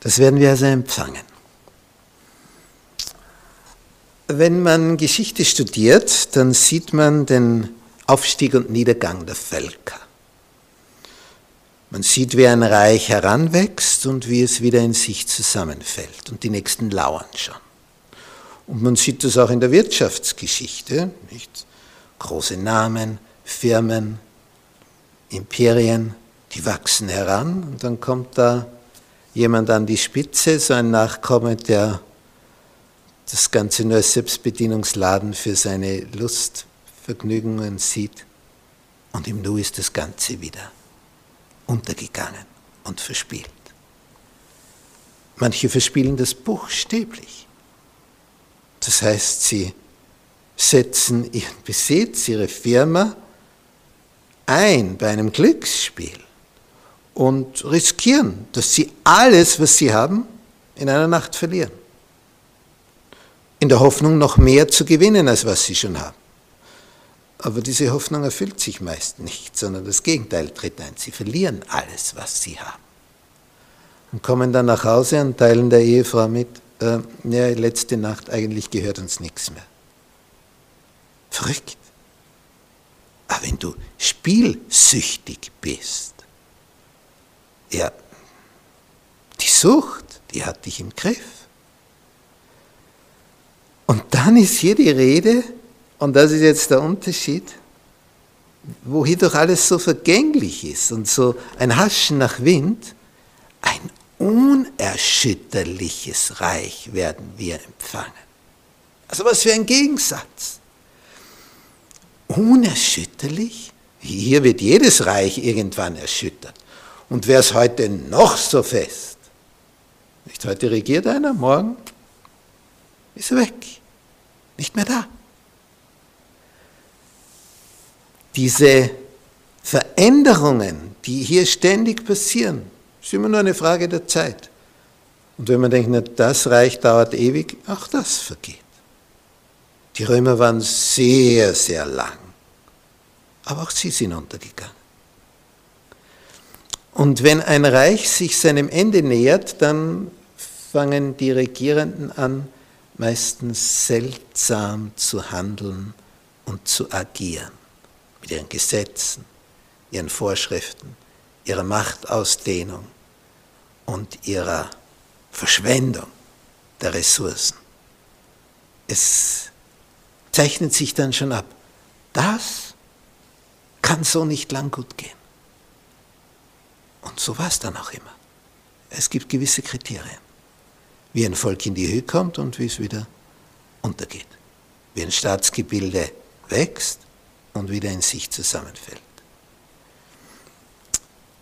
Das werden wir also empfangen. Wenn man Geschichte studiert, dann sieht man den Aufstieg und Niedergang der Völker. Man sieht, wie ein Reich heranwächst und wie es wieder in sich zusammenfällt. Und die nächsten lauern schon. Und man sieht das auch in der Wirtschaftsgeschichte. Nicht? Große Namen, Firmen, Imperien, die wachsen heran und dann kommt da jemand an die Spitze, so ein Nachkomme, der das Ganze nur als Selbstbedienungsladen für seine Lustvergnügungen sieht. Und im Nu ist das Ganze wieder untergegangen und verspielt. Manche verspielen das buchstäblich. Das heißt, sie setzen ihren Besitz, ihre Firma ein bei einem Glücksspiel und riskieren, dass sie alles, was sie haben, in einer Nacht verlieren. In der Hoffnung, noch mehr zu gewinnen, als was sie schon haben. Aber diese Hoffnung erfüllt sich meist nicht, sondern das Gegenteil tritt ein. Sie verlieren alles, was sie haben. Und kommen dann nach Hause und teilen der Ehefrau mit, äh, ja, letzte Nacht, eigentlich gehört uns nichts mehr. Verrückt. Aber wenn du spielsüchtig bist, ja, die Sucht, die hat dich im Griff. Und dann ist hier die Rede, und das ist jetzt der Unterschied, wo hier doch alles so vergänglich ist und so ein Haschen nach Wind, ein unerschütterliches Reich werden wir empfangen. Also was für ein Gegensatz. Unerschütterlich? Hier wird jedes Reich irgendwann erschüttert. Und wer ist heute noch so fest? Nicht heute regiert einer, morgen ist er weg, nicht mehr da. Diese Veränderungen, die hier ständig passieren, ist immer nur eine Frage der Zeit. Und wenn man denkt, na, das Reich dauert ewig, auch das vergeht. Die Römer waren sehr, sehr lang, aber auch sie sind untergegangen. Und wenn ein Reich sich seinem Ende nähert, dann fangen die Regierenden an, meistens seltsam zu handeln und zu agieren. Mit ihren Gesetzen, ihren Vorschriften, ihrer Machtausdehnung und ihrer Verschwendung der Ressourcen. Es zeichnet sich dann schon ab, das kann so nicht lang gut gehen. Und so war es dann auch immer. Es gibt gewisse Kriterien, wie ein Volk in die Höhe kommt und wie es wieder untergeht, wie ein Staatsgebilde wächst und wieder in sich zusammenfällt.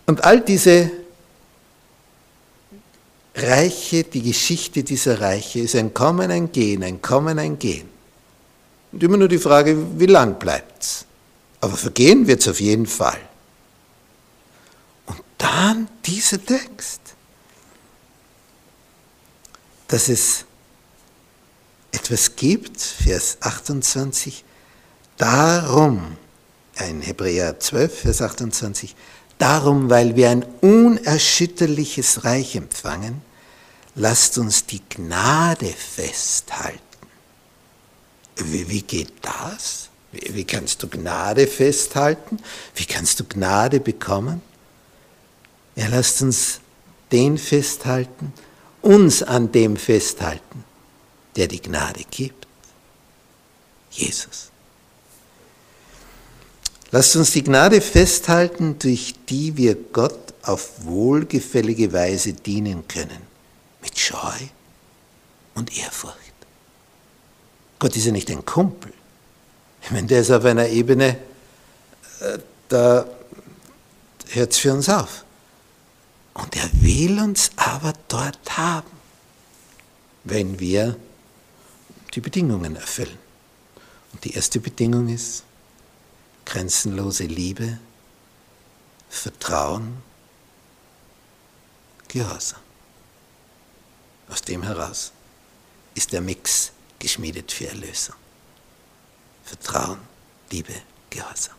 Und all diese Reiche, die Geschichte dieser Reiche ist ein Kommen, ein Gehen, ein Kommen, ein Gehen. Und immer nur die Frage, wie lang bleibt es? Aber vergehen wird es auf jeden Fall dann dieser Text, dass es etwas gibt, Vers 28, darum, in Hebräer 12, Vers 28, darum, weil wir ein unerschütterliches Reich empfangen, lasst uns die Gnade festhalten. Wie, wie geht das? Wie, wie kannst du Gnade festhalten? Wie kannst du Gnade bekommen? Ja, lasst uns den festhalten, uns an dem festhalten, der die Gnade gibt. Jesus. Lasst uns die Gnade festhalten, durch die wir Gott auf wohlgefällige Weise dienen können, mit Scheu und Ehrfurcht. Gott ist ja nicht ein Kumpel. Ich meine, der ist auf einer Ebene, äh, da hört es für uns auf. Und er will uns aber dort haben, wenn wir die Bedingungen erfüllen. Und die erste Bedingung ist grenzenlose Liebe, Vertrauen, Gehorsam. Aus dem heraus ist der Mix geschmiedet für Erlösung. Vertrauen, Liebe, Gehorsam.